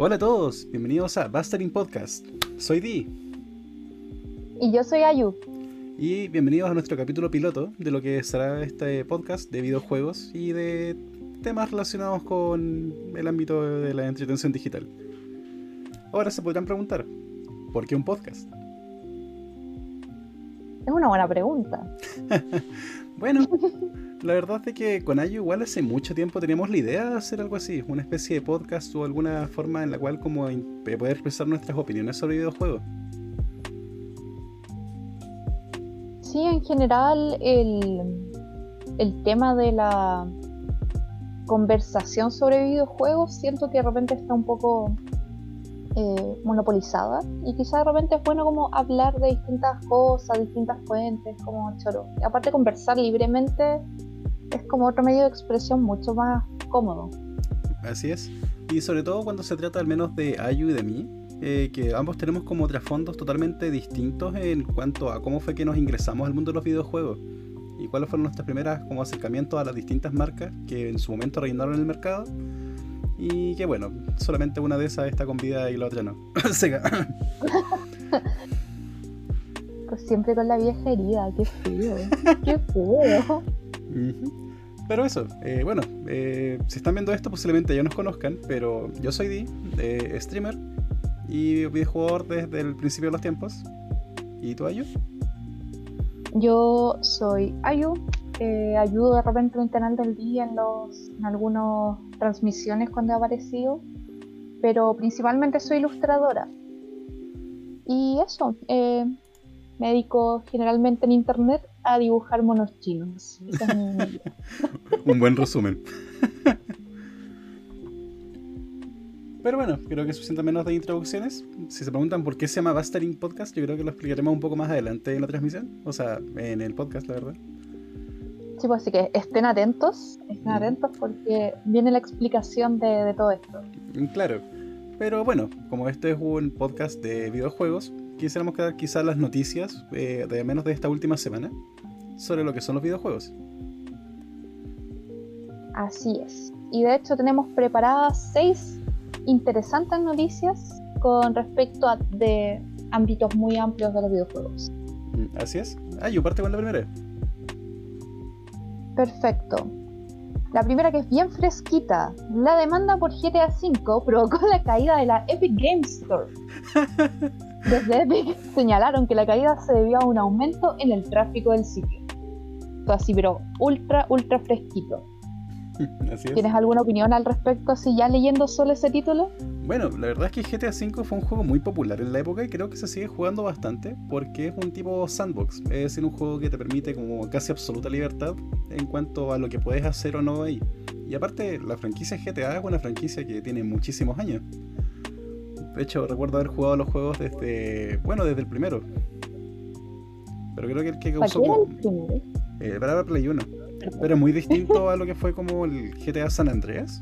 Hola a todos, bienvenidos a Bastering Podcast. Soy Di. Y yo soy Ayu. Y bienvenidos a nuestro capítulo piloto de lo que será este podcast de videojuegos y de temas relacionados con el ámbito de la entretención digital. Ahora se podrán preguntar, ¿por qué un podcast? Es una buena pregunta. bueno, la verdad es que con Ayu igual hace mucho tiempo teníamos la idea de hacer algo así, una especie de podcast o alguna forma en la cual como poder expresar nuestras opiniones sobre videojuegos. Sí, en general el, el tema de la conversación sobre videojuegos siento que de repente está un poco eh, monopolizada y quizá de repente es bueno como hablar de distintas cosas, distintas fuentes, como choro. Y aparte conversar libremente es como otro medio de expresión mucho más cómodo. Así es. Y sobre todo cuando se trata al menos de Ayu y de mí, eh, que ambos tenemos como trasfondos totalmente distintos en cuanto a cómo fue que nos ingresamos al mundo de los videojuegos y cuáles fueron nuestras primeras como acercamientos a las distintas marcas que en su momento reinaron en el mercado y que bueno, solamente una de esas está con vida y la otra no. pues siempre con la vieja herida, qué feo, qué feo. Pero eso, eh, bueno, eh, si están viendo esto posiblemente ya nos conozcan, pero yo soy Di, eh, streamer y videojugador desde el principio de los tiempos. ¿Y tú, Ayu? Yo soy Ayu, ayudo de repente en el canal del día en, los, en algunas transmisiones cuando he aparecido, pero principalmente soy ilustradora. Y eso, me dedico generalmente en internet a dibujar monos chinos. Un buen resumen. Pero bueno, creo que suficiente menos de introducciones. Si se preguntan por qué se llama Bastering Podcast, yo creo que lo explicaremos un poco más adelante en la transmisión. O sea, en el podcast, la verdad. Sí, pues así que estén atentos, estén atentos porque viene la explicación de, de todo esto. Claro. Pero bueno, como este es un podcast de videojuegos, quisiéramos quedar quizás las noticias, eh, de menos de esta última semana, sobre lo que son los videojuegos. Así es. Y de hecho tenemos preparadas seis interesantes noticias con respecto a de ámbitos muy amplios de los videojuegos. Mm, así es. Ah, yo parte con la primera. Perfecto. La primera que es bien fresquita. La demanda por GTA V provocó la caída de la Epic Games Store. Desde Epic señalaron que la caída se debió a un aumento en el tráfico del sitio. así, pero ultra, ultra fresquito. ¿Tienes alguna opinión al respecto, así ya leyendo solo ese título? Bueno, la verdad es que GTA V fue un juego muy popular en la época y creo que se sigue jugando bastante porque es un tipo sandbox, es decir, un juego que te permite como casi absoluta libertad en cuanto a lo que puedes hacer o no ahí. Y aparte, la franquicia GTA es una franquicia que tiene muchísimos años. De hecho, recuerdo haber jugado los juegos desde, bueno, desde el primero. Pero creo que el que causó... ¿Para el primero? Eh, para Play 1. Pero es muy distinto a lo que fue como el GTA San Andreas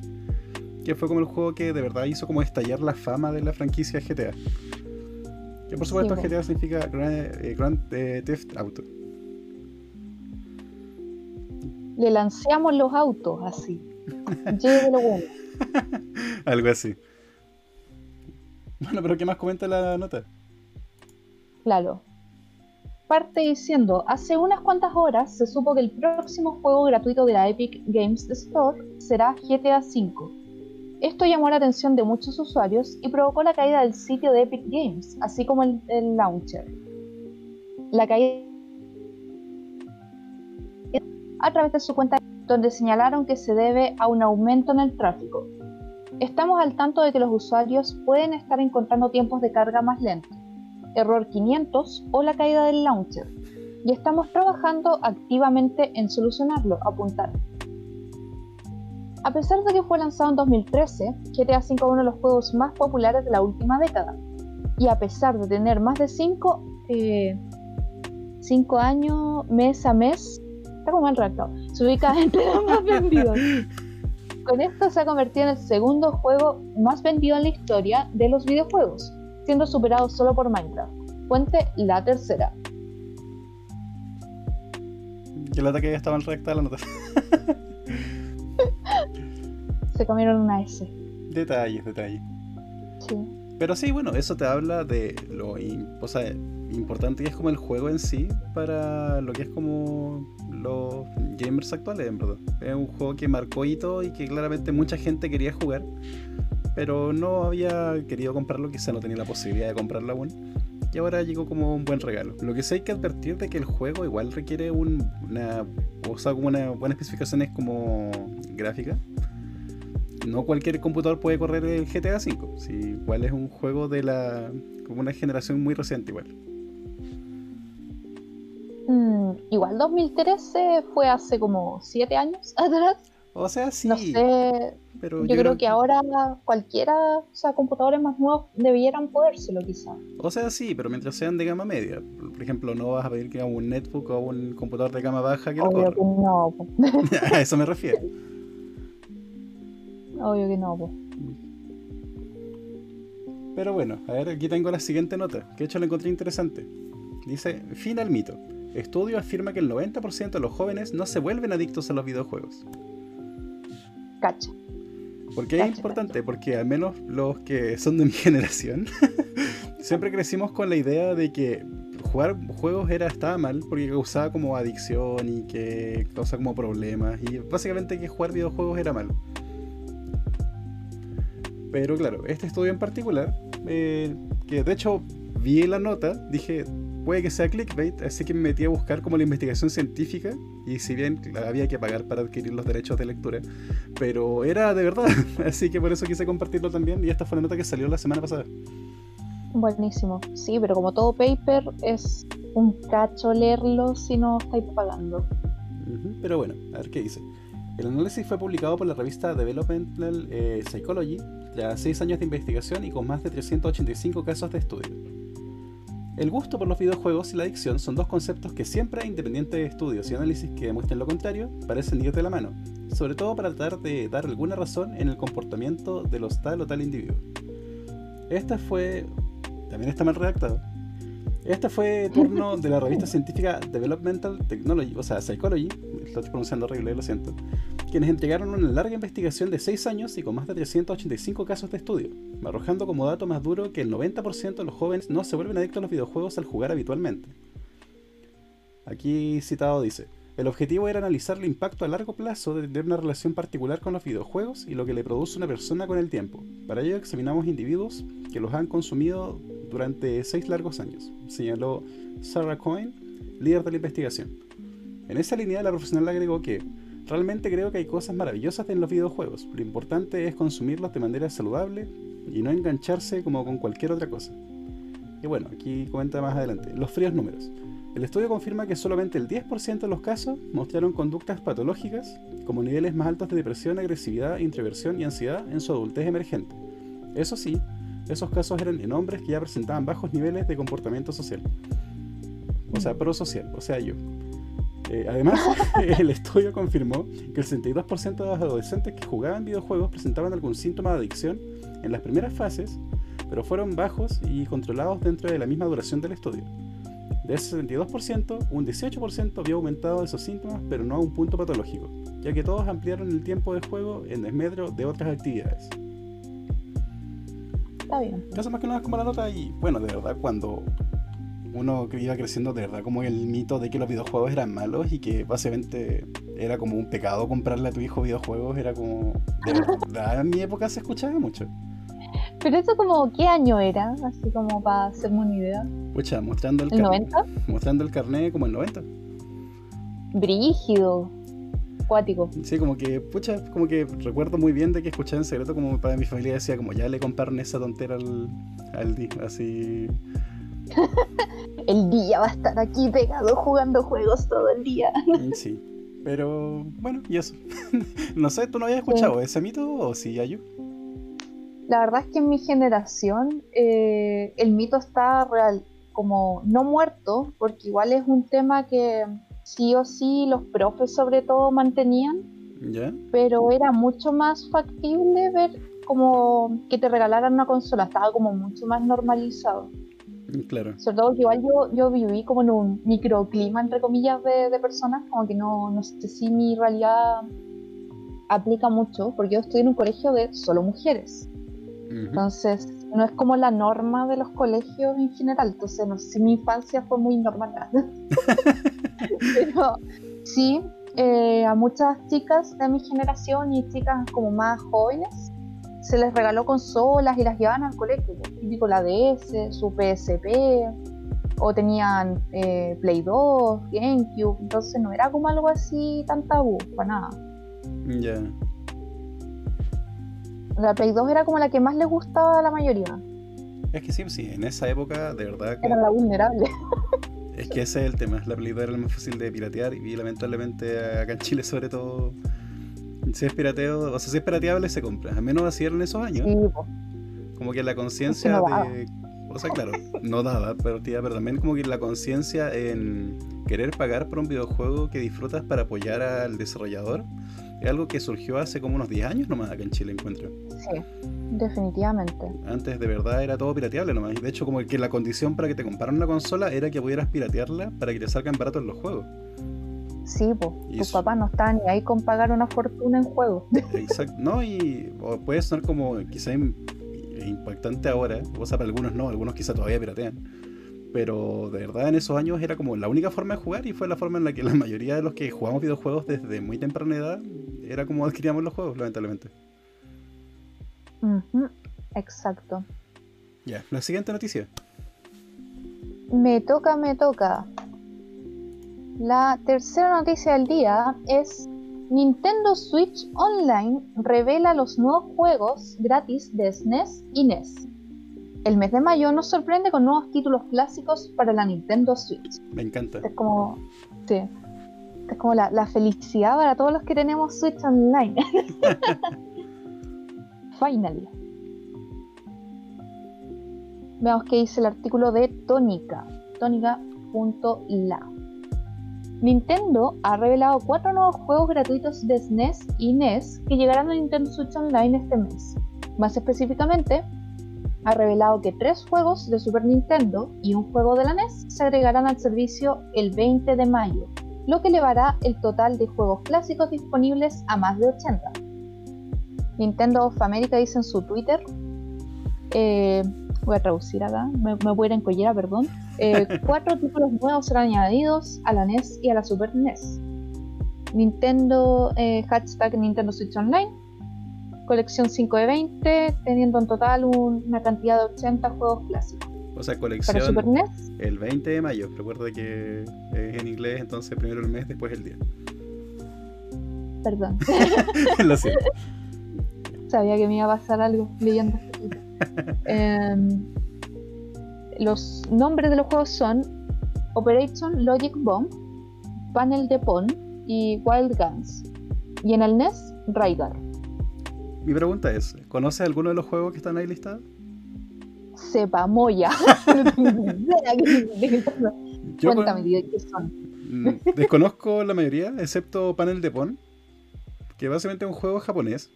que fue como el juego que de verdad hizo como estallar la fama de la franquicia GTA. Que por supuesto GTA significa Grand, eh, Theft Auto. Le lanceamos los autos así. lo bueno. Algo así. Bueno, pero ¿qué más comenta la nota? Claro. Parte diciendo, hace unas cuantas horas se supo que el próximo juego gratuito de la Epic Games Store será GTA V esto llamó la atención de muchos usuarios y provocó la caída del sitio de Epic Games, así como el, launcher. La caída a través de su cuenta donde señalaron que se debe a un aumento en el tráfico. Estamos al tanto de que los usuarios pueden estar encontrando tiempos de carga más lentos, error 500 o la caída del launcher, y estamos trabajando activamente en solucionarlo, apuntar. A pesar de que fue lanzado en 2013, GTA V es uno de los juegos más populares de la última década. Y a pesar de tener más de 5 eh, años mes a mes, está como mal redactado, se ubica entre los más vendidos. Con esto se ha convertido en el segundo juego más vendido en la historia de los videojuegos, siendo superado solo por Minecraft. Fuente la tercera. Que el ataque ya estaba en recta la nota. se comieron una S. Detalles, detalles. Pero sí, bueno, eso te habla de lo o sea, importante que es como el juego en sí para lo que es como los gamers actuales, en verdad. Es un juego que marcó hito y que claramente mucha gente quería jugar, pero no había querido comprarlo, quizá no tenía la posibilidad de comprarlo aún. Y ahora llegó como un buen regalo. Lo que sí hay que advertir de que el juego igual requiere una, o como una buena especificaciones como gráfica no cualquier computador puede correr el GTA V. Si igual es un juego de la. como una generación muy reciente igual. Mm, igual 2013 fue hace como 7 años atrás. O sea, sí. No sé. Pero yo, creo, que, ahora cualquiera, o sea, computadores más nuevos debieran podérselo quizá. O sea, sí, pero mientras sean de gama media. Por ejemplo, no vas a pedir que haga un netbook o un computador de gama baja que lo corra. no. a eso me refiero. Obvio que no, pues. Pero bueno, a ver, aquí tengo la siguiente nota, que de hecho la encontré interesante. Dice, fin al mito. Estudio afirma que el 90% de los jóvenes no se vuelven adictos a los videojuegos. Cacha. ¿Por qué es importante? Porque al menos los que son de mi generación, siempre crecimos con la idea de que jugar juegos era estaba mal porque causaba como adicción y que causa como problemas y básicamente que jugar videojuegos era malo. Pero claro, este estudio en particular, eh, que de hecho vi la nota, dije, puede que sea clickbait, así que me metí a buscar como la investigación científica, y si bien había que pagar para adquirir los derechos de lectura, pero era de verdad, así que por eso quise compartirlo también, y esta fue la nota que salió la semana pasada. Buenísimo, sí, pero como todo paper es un cacho leerlo si no estáis pagando. pero bueno, a ver qué dice. El análisis fue publicado por la revista Developmental eh, Psychology tras 6 años de investigación y con más de 385 casos de estudio. El gusto por los videojuegos y la adicción son dos conceptos que siempre, independiente de estudios y análisis que demuestren lo contrario, parecen ir de la mano, sobre todo para tratar de dar alguna razón en el comportamiento de los tal o tal individuos. Esta fue... también está mal redactado. Este fue turno de la revista científica Developmental Technology, o sea, Psychology, lo estoy pronunciando horrible, lo siento, quienes entregaron una larga investigación de 6 años y con más de 385 casos de estudio, arrojando como dato más duro que el 90% de los jóvenes no se vuelven adictos a los videojuegos al jugar habitualmente. Aquí citado dice, el objetivo era analizar el impacto a largo plazo de tener una relación particular con los videojuegos y lo que le produce una persona con el tiempo. Para ello examinamos individuos que los han consumido durante 6 largos años, señaló Sarah Coyne, líder de la investigación. En esa línea la profesional agregó que Realmente creo que hay cosas maravillosas en los videojuegos. Lo importante es consumirlos de manera saludable y no engancharse como con cualquier otra cosa. Y bueno, aquí comenta más adelante. Los fríos números. El estudio confirma que solamente el 10% de los casos mostraron conductas patológicas, como niveles más altos de depresión, agresividad, introversión y ansiedad en su adultez emergente. Eso sí, esos casos eran en hombres que ya presentaban bajos niveles de comportamiento social. O sea, prosocial, o sea, yo. Eh, además, el estudio confirmó que el 62% de los adolescentes que jugaban videojuegos presentaban algún síntoma de adicción en las primeras fases, pero fueron bajos y controlados dentro de la misma duración del estudio. De ese 62%, un 18% había aumentado esos síntomas, pero no a un punto patológico, ya que todos ampliaron el tiempo de juego en desmedro de otras actividades. Está bien. Eso más que nada es como la nota y, bueno, de verdad, cuando uno iba creciendo de verdad como el mito de que los videojuegos eran malos y que básicamente era como un pecado comprarle a tu hijo videojuegos, era como... De verdad, en mi época se escuchaba mucho. Pero eso como, ¿qué año era? Así como para hacerme una idea. Pucha, mostrando el, ¿El 90? Mostrando el carnet como el 90. Brígido. Cuático. Sí, como que, pucha, como que recuerdo muy bien de que escuchaba en secreto como para mi familia decía como ya le compraron esa tontera al, al así el día va a estar aquí pegado jugando juegos todo el día. Mm, sí, pero bueno, y eso. no sé, ¿tú no habías escuchado ese mito o sí, Ayu? La verdad es que en mi generación eh, el mito está real, como no muerto, porque igual es un tema que sí o sí los profes sobre todo mantenían, ¿Ya? pero era mucho más factible ver como que te regalaran una consola, estaba como mucho más normalizado. Claro. Sobre todo que igual yo, yo viví como en un microclima, entre comillas, de, de personas, como que no, no sé si mi realidad aplica mucho, porque yo estoy en un colegio de solo mujeres. Entonces, no es como la norma de los colegios en general. Entonces, no sé si mi infancia fue muy normal. Pero sí, eh, a muchas chicas de mi generación y chicas como más jóvenes se les regaló consolas y las llevaban al colegio. Típico la DS, su PSP, o tenían eh, Play 2, GameCube. Entonces, no era como algo así tan tabú, para nada. Ya. La Play 2 era como la que más les gustaba a la mayoría. Es que sí, sí, en esa época de verdad que... Era la vulnerable. Es que ese es el tema, la Play 2 era la más fácil de piratear y lamentablemente acá en Chile sobre todo, si es pirateo, o sea, si es pirateable se compra, al menos así en esos años. Como que la conciencia de... O sea, claro, no daba, pero, tía, pero también como que la conciencia en querer pagar por un videojuego que disfrutas para apoyar al desarrollador es algo que surgió hace como unos 10 años nomás acá en Chile, encuentro. Sí, definitivamente. Antes de verdad era todo pirateable nomás. De hecho, como que la condición para que te compraran una consola era que pudieras piratearla para que te salgan baratos los juegos. Sí, pues, tus papás no están ni ahí con pagar una fortuna en juegos. Exacto, no, y puede sonar como quizá impactante ahora, o sea, para algunos no, algunos quizá todavía piratean pero de verdad en esos años era como la única forma de jugar y fue la forma en la que la mayoría de los que jugamos videojuegos desde muy temprana edad era como adquiríamos los juegos, lamentablemente. Exacto. Ya, la siguiente noticia. Me toca, me toca. La tercera noticia del día es Nintendo Switch Online revela los nuevos juegos gratis de SNES e y NES. El mes de mayo nos sorprende con nuevos títulos clásicos para la Nintendo Switch. Me encanta. Es como, sí, es como la, felicidad para todos los que tenemos Switch Online. Finally. Veamos qué dice el artículo de Tónica. Tónica.la. Nintendo ha revelado cuatro nuevos juegos gratuitos de SNES y NES que llegarán a Nintendo Switch Online este mes. Más específicamente, ha revelado que tres juegos de Super Nintendo y un juego de la NES se agregarán al servicio el 20 de mayo, lo que elevará el total de juegos clásicos disponibles a más de 80. Nintendo of America dice en su Twitter, eh, voy a traducir acá, me, voy a ir en collera, perdón, eh, cuatro títulos nuevos serán añadidos a la NES y a la Super NES. Nintendo, eh, hashtag Nintendo Switch Online, colección 5 de 20, teniendo en total una cantidad de 80 juegos clásicos. O sea, colección Para Super NES, el 20 de mayo. Recuerda que es en inglés, entonces primero el mes, después el día. Perdón. Lo siento. Sabía que me iba a pasar algo leyendo este em, Los nombres de los juegos son Operation Logic Bomb, Panel de Pon y Wild Guns. Y en el NES, Raigar. Mi pregunta es, ¿conoces alguno de los juegos que están ahí listados? Sepa, Moya. Cuéntame, ¿qué son? Mm, desconozco la mayoría, excepto Panel de Pon, que básicamente es un juego japonés,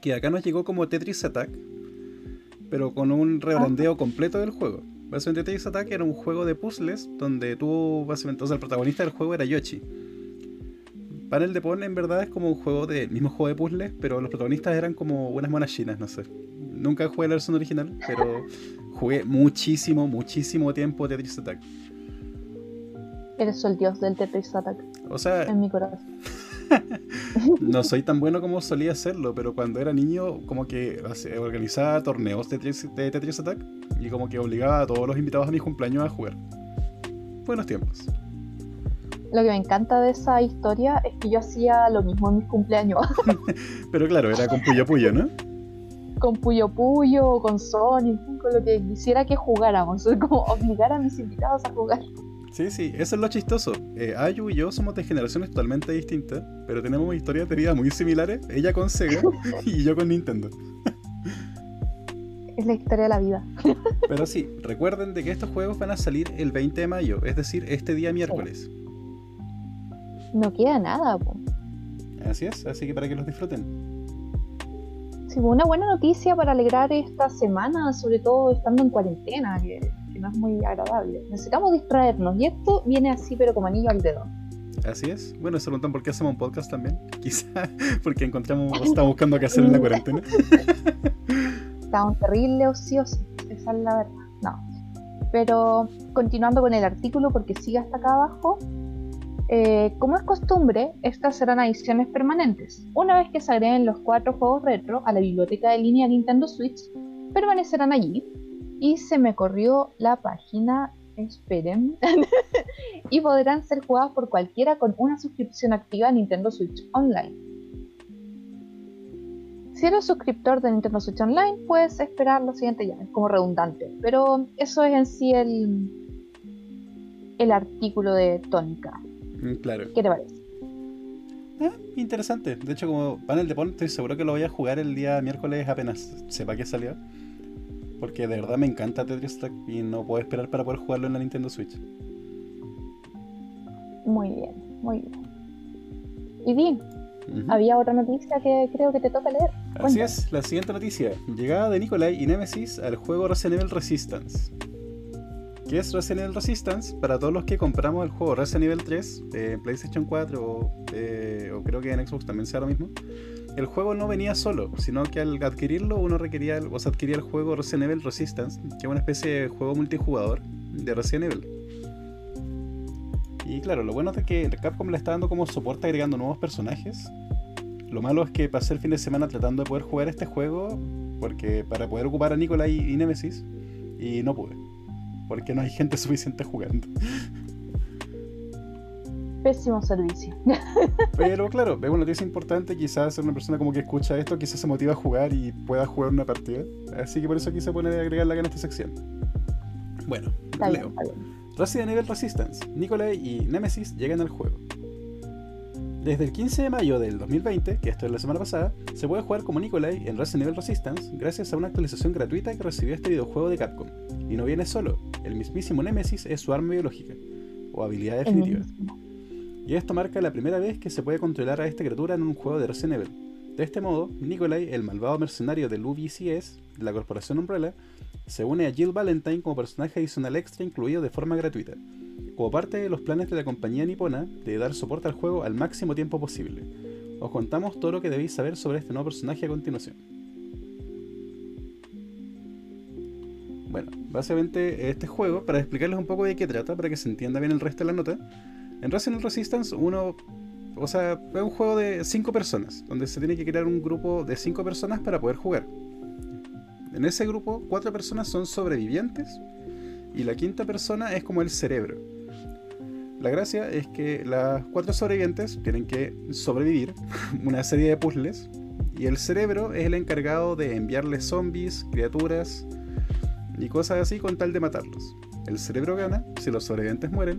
que acá nos llegó como Tetris Attack, pero con un rebrandeo completo del juego. Básicamente Tetris Attack era un juego de puzzles donde tú, básicamente, o sea, el protagonista del juego era Yoshi Panel de Pon en verdad es como un juego de mismo juego de puzzles, pero los protagonistas eran como unas monas chinas, no sé. Nunca jugué la versión original, pero jugué muchísimo, muchísimo tiempo Tetris Attack. Eres el dios del Tetris Attack. O sea, en mi corazón. No soy tan bueno como solía serlo, pero cuando era niño, como que organizaba torneos de de Tetris Attack y como que obligaba a todos los invitados a mi cumpleaños a jugar. Buenos tiempos lo que me encanta de esa historia es que yo hacía lo mismo en mis cumpleaños. Pero claro, era con Puyo Puyo, ¿no? Con Puyo Puyo, con Sonic, con lo que quisiera que jugáramos, como obligar a mis invitados a jugar. Sí, sí, eso es lo chistoso. Eh, Ayu y yo somos de generaciones totalmente distintas, pero tenemos historias de vida muy similares. Ella con Sega y yo con Nintendo. es la historia de la vida. Pero sí, recuerden de que estos juegos van a salir el 20 de mayo, es decir, este día miércoles no queda nada. Así es, así que para que los disfruten. Sí, una buena noticia para alegrar esta semana, sobre todo estando en cuarentena, que, no es muy agradable. Necesitamos distraernos y esto viene así, pero como anillo al dedo. Así es. Bueno, se preguntan por qué hacemos un podcast también. Quizá porque encontramos, estamos buscando qué hacer en la cuarentena. Estaban terrible ociosos, esa es la verdad. No. Pero continuando con el artículo, porque sigue hasta acá abajo, eh, como es costumbre, estas serán adiciones permanentes. Una vez que se agreguen los cuatro juegos retro a la biblioteca de línea Nintendo Switch, permanecerán allí. Y se me corrió la página, esperen, y podrán ser jugados por cualquiera con una suscripción activa a Nintendo Switch Online. Si eres suscriptor de Nintendo Switch Online, puedes esperar lo siguiente ya, es como redundante, pero eso es en sí el, el artículo de Tónica. Mm, claro. ¿Qué te parece? Ah, interesante. De hecho, como panel de pon, estoy seguro que lo voy a jugar el día miércoles apenas sepa que salió. Porque de verdad me encanta Tetris Track y no puedo esperar para poder jugarlo en la Nintendo Switch. Muy bien, muy bien. Y bien, había otra noticia que creo que te toca leer. Así es, la siguiente noticia. Llegada de Nikolai y Nemesis al juego Resident Evil Resistance. ¿Qué es Resident Evil Resistance? Para todos los que compramos el juego Resident Evil 3 en PlayStation 4 eh, o, creo que en Xbox también sea lo mismo, el juego no venía solo, sino que al adquirirlo uno requería, o sea, adquiría el juego Resident Evil Resistance, que es una especie de juego multijugador de Resident Evil. Y claro, lo bueno es que Capcom le está dando como soporte agregando nuevos personajes. Lo malo es que pasé el fin de semana tratando de poder jugar este juego, porque para poder ocupar a Nikolai y Nemesis, y no pude porque no hay gente suficiente jugando. Pésimo servicio. Pero claro, es una noticia importante, quizás una persona como que escucha esto, quizás se motiva a jugar y pueda jugar una partida. Así que por eso quise poner agregarla acá en esta sección. Bueno, leo. Resident Evil Resistance, Nikolai y Nemesis llegan al juego. Desde el 15 de mayo del 2020, que esto es la semana pasada, se puede jugar como Nikolai en Resident Evil Resistance gracias a una actualización gratuita que recibió este videojuego de Capcom. Y no viene solo, el mismísimo Nemesis es su arma biológica, o habilidad definitiva. Y esto marca la primera vez que se puede controlar a esta criatura en un juego de Resident Evil. De este modo, Nikolai, el malvado mercenario del UBCS, de la corporación Umbrella, se une a Jill Valentine como personaje adicional extra incluido de forma gratuita como parte de los planes de la compañía nipona de dar soporte al juego al máximo tiempo posible. Os contamos todo lo que debéis saber sobre este nuevo personaje a continuación. Bueno, básicamente este juego, para explicarles un poco de qué trata, para que se entienda bien el resto de la nota, en Evil Resistance uno, o sea, es un juego de 5 personas, donde se tiene que crear un grupo de 5 personas para poder jugar. En ese grupo, 4 personas son sobrevivientes y la quinta persona es como el cerebro. La gracia es que las cuatro sobrevivientes tienen que sobrevivir una serie de puzzles y el cerebro es el encargado de enviarles zombies, criaturas y cosas así con tal de matarlos. El cerebro gana si los sobrevivientes mueren,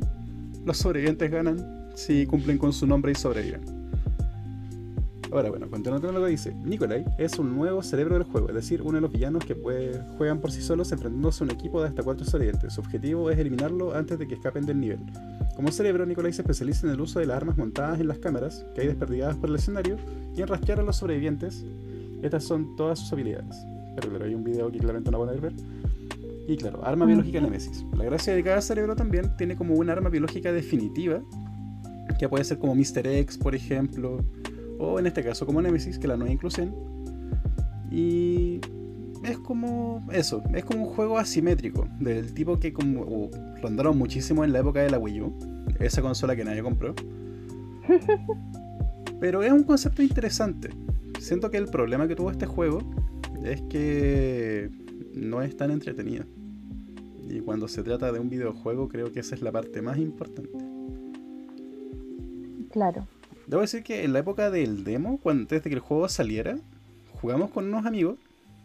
los sobrevivientes ganan si cumplen con su nombre y sobreviven. Ahora, bueno, continuando con lo que dice, Nikolai es un nuevo cerebro del juego, es decir, uno de los villanos que juegan por sí solos enfrentándose a un equipo de hasta cuatro sobrevivientes. Su objetivo es eliminarlo antes de que escapen del nivel. Como cerebro, Nikolai se especializa en el uso de las armas montadas en las cámaras que hay desperdigadas por el escenario y en rastrear a los sobrevivientes. Estas son todas sus habilidades. Pero hay un video que claramente no van a ver. Y claro, arma biológica Nemesis. La gracia de cada cerebro también tiene como una arma biológica definitiva, que puede ser como Mr. X, por ejemplo, o en este caso como Nemesis, que la nueva inclusión. Y es como eso, es como un juego asimétrico, del tipo que como uh, rondaron muchísimo en la época de la Wii U, esa consola que nadie compró. Pero es un concepto interesante. Siento que el problema que tuvo este juego es que no es tan entretenido. Y cuando se trata de un videojuego creo que esa es la parte más importante. Claro. Debo decir que en la época del demo, cuando, antes de que el juego saliera, jugamos con unos amigos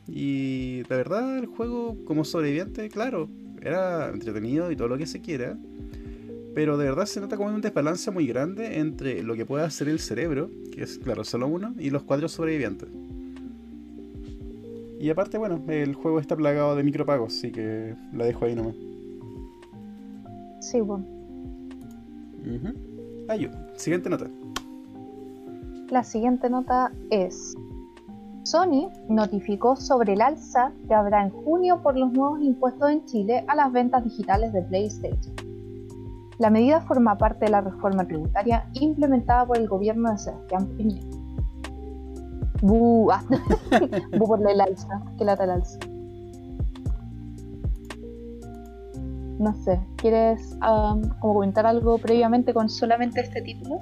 y la verdad el juego como sobreviviente, claro, era entretenido y todo lo que se quiera, pero de verdad se nota como un desbalance muy grande entre lo que puede hacer el cerebro, que es claro, solo uno, y los cuatro sobrevivientes. Y aparte, bueno, el juego está plagado de micropagos, así que la dejo ahí nomás. Sí, bueno. siguiente nota. La siguiente nota es, Sony notificó sobre el alza que habrá en junio por los nuevos impuestos en Chile a las ventas digitales de PlayStation. La medida forma parte de la reforma tributaria implementada por el gobierno de Sebastián Piñera. Bu, ah. Bu por el alza, que lata el alza. No sé, ¿quieres um, como comentar algo previamente con solamente este título?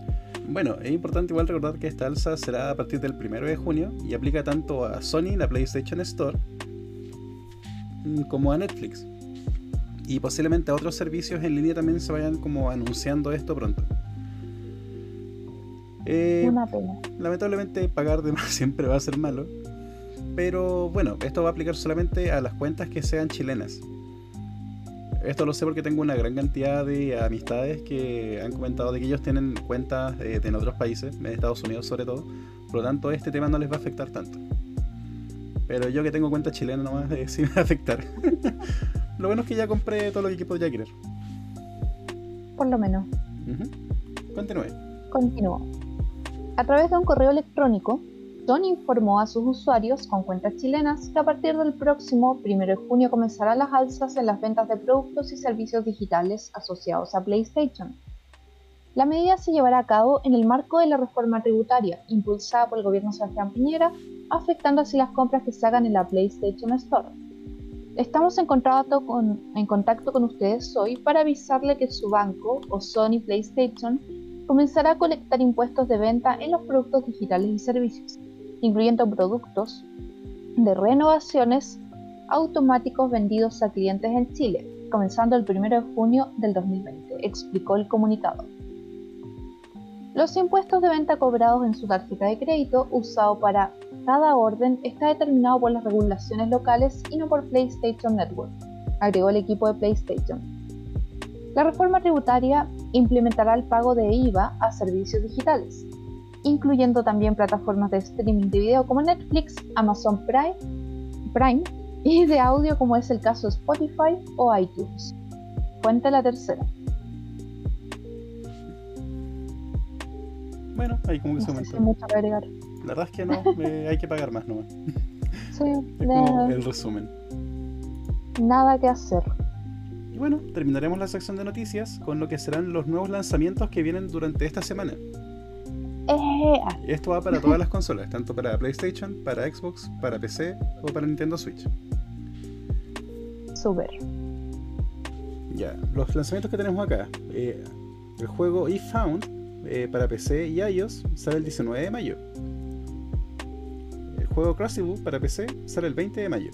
Bueno, es importante igual recordar que esta alza será a partir del 1 de junio y aplica tanto a Sony, la PlayStation Store, mm, como a Netflix. Y posiblemente a otros servicios en línea también se vayan como anunciando esto pronto. Eh, Una pena. Lamentablemente pagar de más siempre va a ser malo. Pero bueno, esto va a aplicar solamente a las cuentas que sean chilenas. Esto lo sé porque tengo una gran cantidad de amistades que han comentado de que ellos tienen cuentas eh, en otros países, en Estados Unidos sobre todo. Por lo tanto, este tema no les va a afectar tanto. Pero yo que tengo cuenta chilena nomás, eh, sí me va a afectar. lo bueno es que ya compré todo lo que podría querer. Por lo menos. Continúe. Continúo. A través de un correo electrónico, Sony informó a sus usuarios con cuentas chilenas que a partir del próximo 1 de junio comenzarán las alzas en las ventas de productos y servicios digitales asociados a PlayStation. La medida se llevará a cabo en el marco de la reforma tributaria impulsada por el gobierno Sebastián Piñera, afectando así las compras que se hagan en la PlayStation Store. Estamos en contacto, con, en contacto con ustedes hoy para avisarle que su banco o Sony PlayStation comenzará a colectar impuestos de venta en los productos digitales y servicios incluyendo productos de renovaciones automáticos vendidos a clientes en Chile, comenzando el 1 de junio del 2020, explicó el comunicado. Los impuestos de venta cobrados en su tarjeta de crédito usado para cada orden está determinado por las regulaciones locales y no por PlayStation Network, agregó el equipo de PlayStation. La reforma tributaria implementará el pago de IVA a servicios digitales, incluyendo también plataformas de streaming de video como Netflix, Amazon Prime, Prime y de audio como es el caso de Spotify o iTunes. Cuenta la tercera. Bueno, ahí como que se aumenta. mucho agregar. La verdad es que no, hay que pagar más nomás. Sí, es como el resumen. Nada que hacer. Bueno, terminaremos la sección de noticias con lo que serán los nuevos lanzamientos que vienen durante esta semana. Eh, Esto va para todas las consolas, tanto para PlayStation, para Xbox, para PC o para Nintendo Switch. Super. Ya, los lanzamientos que tenemos acá. Eh, el juego eFound eh, para PC y iOS sale el 19 de mayo. El juego Crucible para PC sale el 20 de mayo.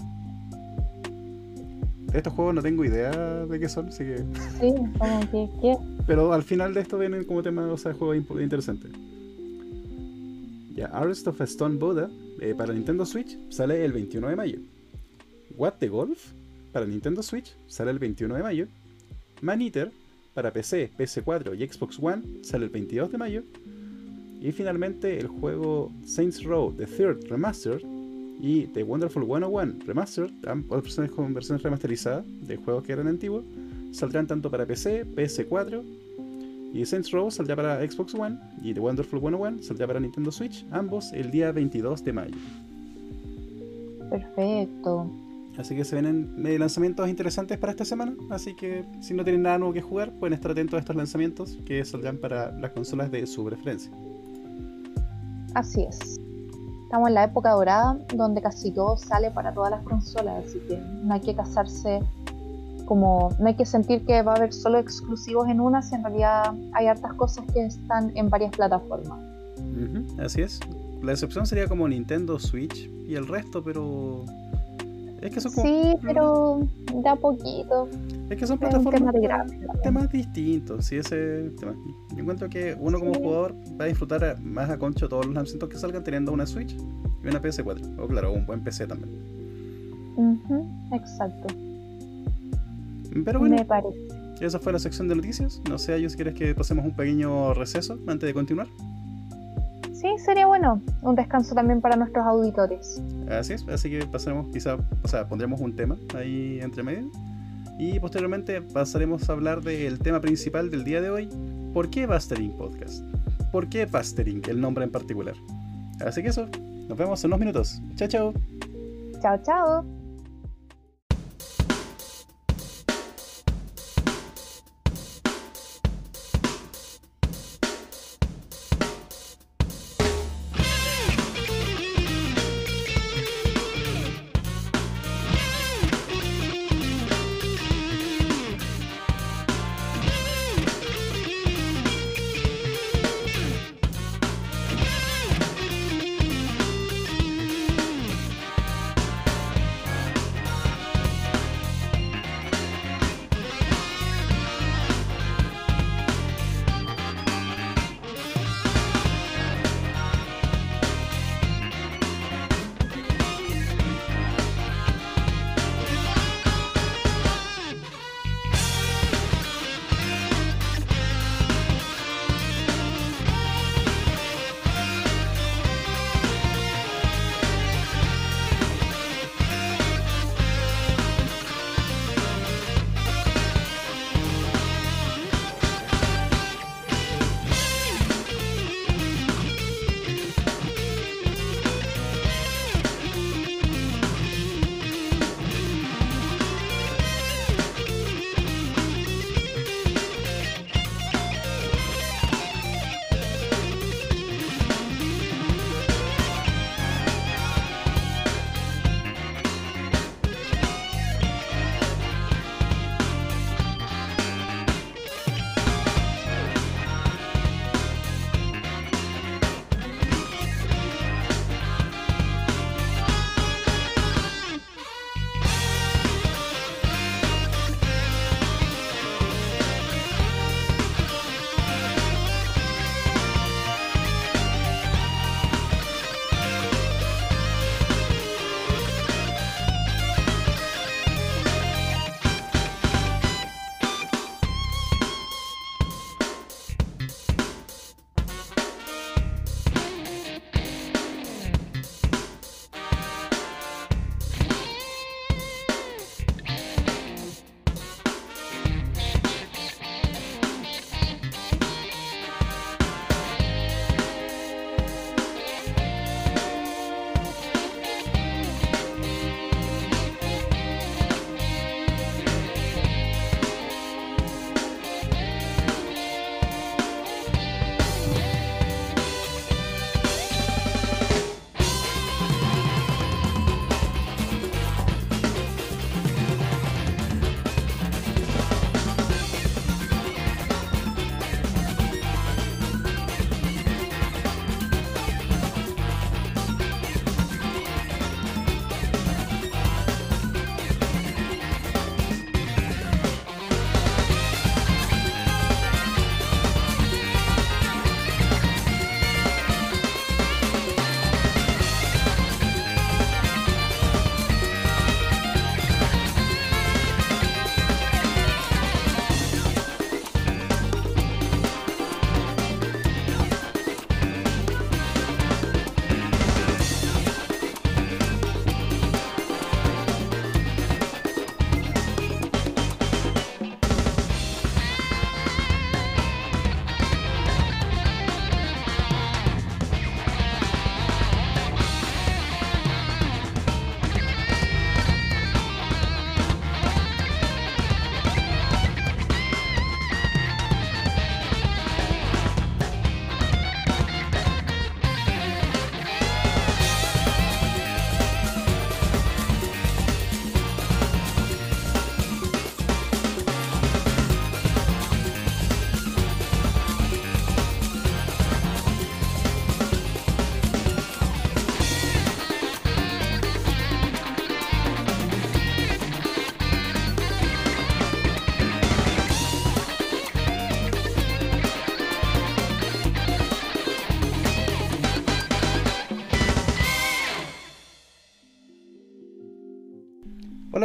De estos juegos no tengo idea de qué son, así que. Sí, como que. ¿qué? Pero al final de esto vienen como tema, o sea, juegos interesantes. Ya, Arrest of a Stone Buddha eh, para Nintendo Switch sale el 21 de mayo. What the Golf para Nintendo Switch sale el 21 de mayo. Man Eater para PC, PS4 y Xbox One sale el 22 de mayo. Y finalmente el juego Saints Row The Third Remastered y The Wonderful 101 Remastered, ambas versiones con versiones remasterizadas de juegos que eran antiguos, saldrán tanto para PC, PS4 y Saints Row saldrá para Xbox One y The Wonderful 101 saldrá para Nintendo Switch, ambos el día 22 de mayo. Perfecto. Así que se vienen eh, lanzamientos interesantes para esta semana. Así que si no tienen nada nuevo que jugar, pueden estar atentos a estos lanzamientos que saldrán para las consolas de su preferencia. Así es. Estamos en la época dorada donde casi todo sale para todas las consolas, así que no hay que casarse como no hay que sentir que va a haber solo exclusivos en una, si en realidad hay hartas cosas que están en varias plataformas. así es. La excepción sería como Nintendo Switch y el resto, pero es que son como... Sí, pero da poquito. Es que son plataformas temas distintos, sí, ese tema. Yo encuentro que uno como jugador va a disfrutar más a concho todos los lanzamientos que salgan teniendo una Switch y una PS4. O claro, un buen PC también. exacto. Pero bueno, Me parece. esa fue la sección de noticias. No sé, yo si quieres que pasemos un pequeño receso antes de continuar. Sí, sería bueno. Un descanso también para nuestros auditores. Así es, así que pasaremos, quizá, o sea, pondremos un tema ahí entre medio. Y posteriormente pasaremos a hablar del tema principal del día de hoy. ¿Por qué Bastering Podcast? ¿Por qué Bastering, el nombre en particular? Así que eso, nos vemos en unos minutos. Chao, chao. Chao, chao.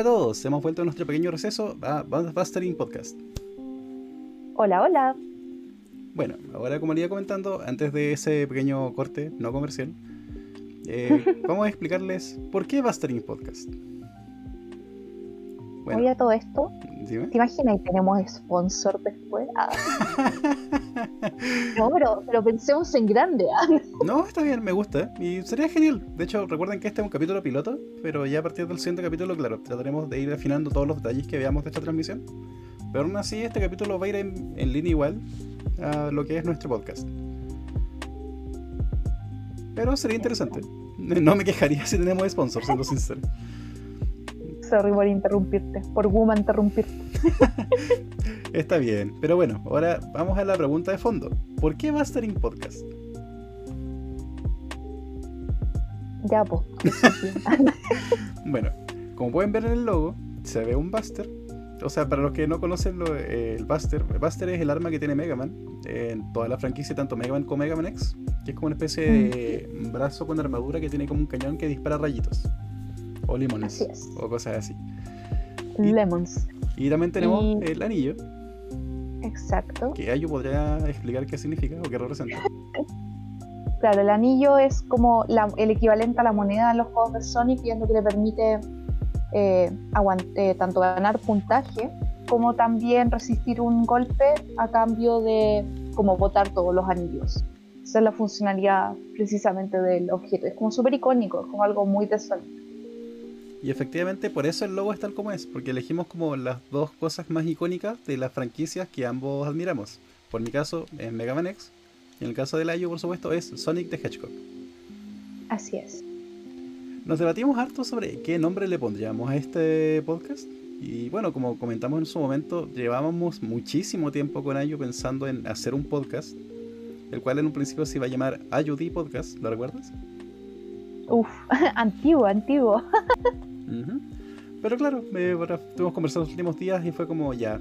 Hola a todos, hemos vuelto a nuestro pequeño receso a Bustering Podcast. Hola, hola. Bueno, ahora como le iba comentando, antes de ese pequeño corte no comercial, eh, vamos a explicarles por qué Bustering Podcast. Bueno, Oye, a todo esto, ¿te imaginas que tenemos sponsor después? Ah. no, pero, pero, pensemos en grande. ¿ah? no, está bien, me gusta. Y sería genial. De hecho, recuerden que este es un capítulo piloto, pero ya a partir del siguiente capítulo, claro, trataremos de ir afinando todos los detalles que veamos de esta transmisión. Pero aún así, este capítulo va a ir en, en línea igual a lo que es nuestro podcast. Pero sería interesante. No me quejaría si tenemos sponsor, siendo sincero sorry por interrumpirte, por Woman interrumpirte. Está bien, pero bueno, ahora vamos a la pregunta de fondo. ¿Por qué Bustering Podcast? Ya, pues. bueno, como pueden ver en el logo, se ve un Buster. O sea, para los que no conocen lo, eh, el Buster, el Buster es el arma que tiene Mega Man en toda la franquicia, tanto Mega Man como Mega Man X, que es como una especie de mm. brazo con armadura que tiene como un cañón que dispara rayitos o limones o cosas así. Lemons. Y también tenemos el anillo. Exacto. Que Ayu podría explicar qué significa o qué representa. Claro, el anillo es como el equivalente a la moneda en los juegos de Sonic y es lo que le permite eh, eh, tanto ganar puntaje como también resistir un golpe a cambio de como botar todos los anillos. Esa es la funcionalidad precisamente del objeto. Es como súper icónico, es como algo muy de Sonic. Y efectivamente por eso el logo es tal como es, porque elegimos como las dos cosas más icónicas de las franquicias que ambos admiramos. Por mi caso es Mega Man X, y en el caso de Layo, por supuesto, es Sonic the Hedgehog. Así es. Nos debatimos harto sobre qué nombre le pondríamos a este podcast. Y bueno, como comentamos en su momento, llevábamos muchísimo tiempo con Ayu pensando en hacer un podcast, el cual en un principio se iba a llamar Ayudi Podcast, ¿lo recuerdas? Uf, antiguo, antiguo. Pero claro, eh, estuvimos conversando los últimos días y fue como ya,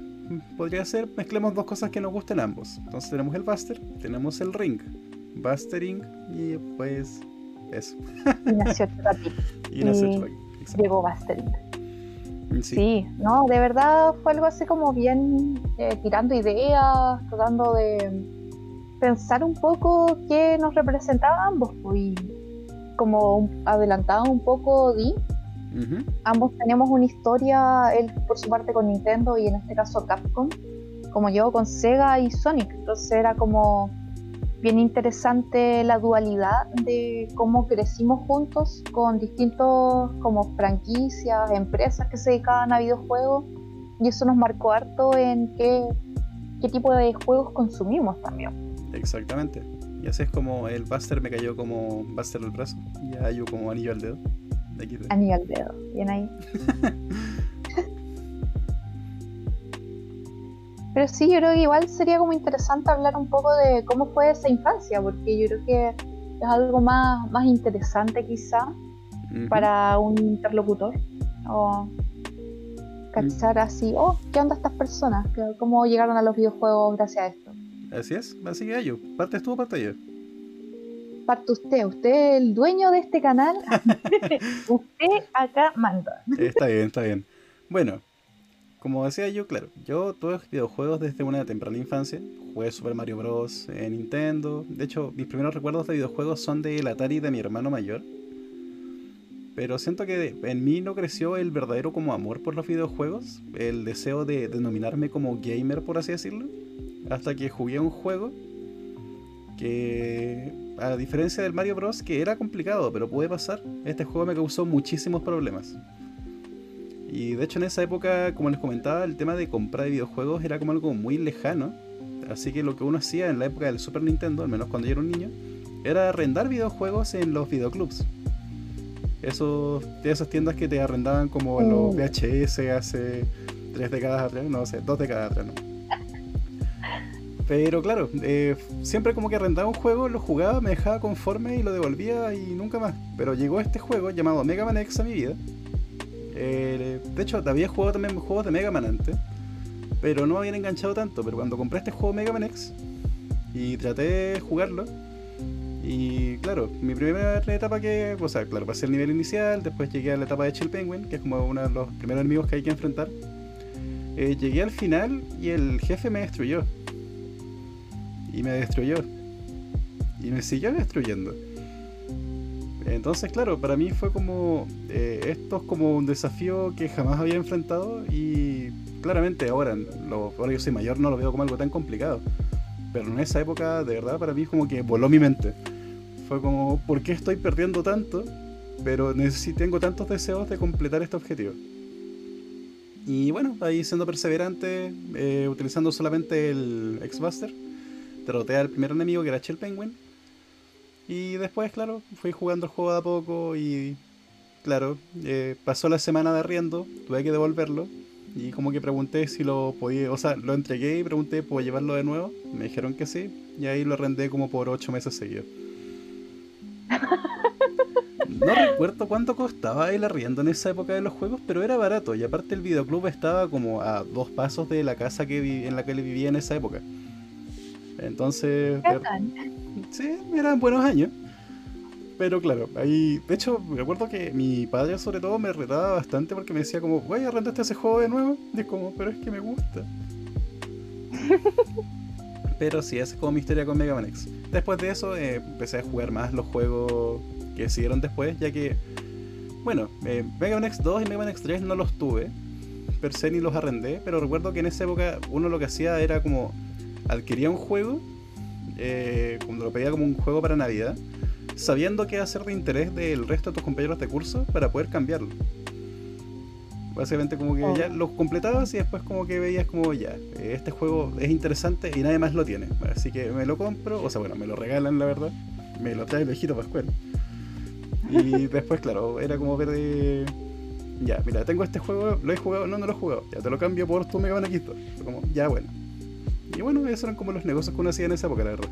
podría ser, mezclemos dos cosas que nos gusten ambos. Entonces tenemos el Buster, tenemos el Ring. Bustering y pues eso. Y nació Y nació Llegó Bustering. Sí. no, de verdad fue algo así como bien eh, tirando ideas, tratando de pensar un poco qué nos representaba ambos. Pues, y como adelantaba un poco Di, Ambos tenemos una historia, él por su parte con Nintendo y en este caso Capcom, como yo con Sega y Sonic. Entonces era como bien interesante la dualidad de cómo crecimos juntos con distintos como franquicias, empresas que se dedicaban a videojuegos y eso nos marcó harto en qué, qué tipo de juegos consumimos también. Exactamente. Y así es como el Buster me cayó como Buster el brazo y a Ayu como anillo al dedo. Anillo al dedo, bien ahí. Pero sí, yo creo que igual sería como interesante hablar un poco de cómo fue esa infancia, porque yo creo que es algo más, más interesante quizá para un interlocutor. O cachar así, oh, ¿qué onda estas personas? ¿Cómo llegaron a los videojuegos gracias a esto? Así es, así que yo. ¿Partes tú parte yo? Parte usted, usted es el dueño de este canal, usted acá manda. Está bien, está bien. Bueno, como decía yo, claro, yo tuve videojuegos desde una temprana infancia. Jugué Super Mario Bros. en Nintendo. De hecho, mis primeros recuerdos de videojuegos son del Atari de mi hermano mayor. Pero siento que en mí no creció el verdadero como amor por los videojuegos, el deseo de denominarme como gamer, por así decirlo, hasta que jugué un juego que a diferencia del Mario Bros, que era complicado, pero puede pasar, este juego me causó muchísimos problemas. Y de hecho en esa época, como les comentaba, el tema de comprar videojuegos era como algo muy lejano. Así que lo que uno hacía en la época del Super Nintendo, al menos cuando yo era un niño, era arrendar videojuegos en los videoclubs. Esos, esas tiendas que te arrendaban como los VHS hace tres décadas atrás, no sé, dos décadas atrás, ¿no? Pero claro, eh, siempre como que arrendaba un juego, lo jugaba, me dejaba conforme y lo devolvía y nunca más. Pero llegó este juego llamado Mega Man X a mi vida. Eh, de hecho, había jugado también juegos de Mega Man antes, pero no me habían enganchado tanto. Pero cuando compré este juego Mega Man X y traté de jugarlo, Y claro, mi primera etapa que, o sea, claro, pasé el nivel inicial, después llegué a la etapa de Chill Penguin, que es como uno de los primeros enemigos que hay que enfrentar. Eh, llegué al final y el jefe me destruyó. Y me destruyó. Y me siguió destruyendo. Entonces, claro, para mí fue como. Eh, esto es como un desafío que jamás había enfrentado. Y claramente ahora, ahora yo soy mayor, no lo veo como algo tan complicado. Pero en esa época, de verdad, para mí como que voló mi mente. Fue como, ¿por qué estoy perdiendo tanto? Pero necesito, tengo tantos deseos de completar este objetivo. Y bueno, ahí siendo perseverante, eh, utilizando solamente el X-Buster, derroté al primer enemigo que era Chill Penguin. Y después, claro, fui jugando el juego de a poco y, claro, eh, pasó la semana de arriendo, tuve que devolverlo. Y como que pregunté si lo podía, o sea, lo entregué y pregunté, ¿puedo llevarlo de nuevo? Me dijeron que sí, y ahí lo arrendé como por 8 meses seguidos. No recuerdo cuánto costaba el arriendo en esa época de los juegos, pero era barato. Y aparte el videoclub estaba como a dos pasos de la casa que en la que vivía en esa época. Entonces... Sí, eran buenos años. Pero claro, ahí... De hecho, me acuerdo que mi padre sobre todo me retaba bastante porque me decía como, güey, arrendaste ese juego de nuevo. Y es como, pero es que me gusta. pero sí, esa es como mi historia con Mega Man X. Después de eso eh, empecé a jugar más los juegos que siguieron después, ya que, bueno, eh, Mega Man X2 y Mega Man X3 no los tuve, per se ni los arrendé, pero recuerdo que en esa época uno lo que hacía era como adquiría un juego, eh, cuando lo pedía como un juego para Navidad, sabiendo que ser de interés del resto de tus compañeros de curso para poder cambiarlo. Básicamente como que ya oh. los completabas y después como que veías como ya, este juego es interesante y nadie más lo tiene. Así que me lo compro, o sea, bueno, me lo regalan la verdad. Me lo trae el viejito Pascual. Y después, claro, era como ver de... Ya, mira, tengo este juego, lo he jugado, no, no lo he jugado. Ya te lo cambio por tu Mega. Como, ya, bueno. Y bueno, esos eran como los negocios que uno hacía en esa época, la verdad.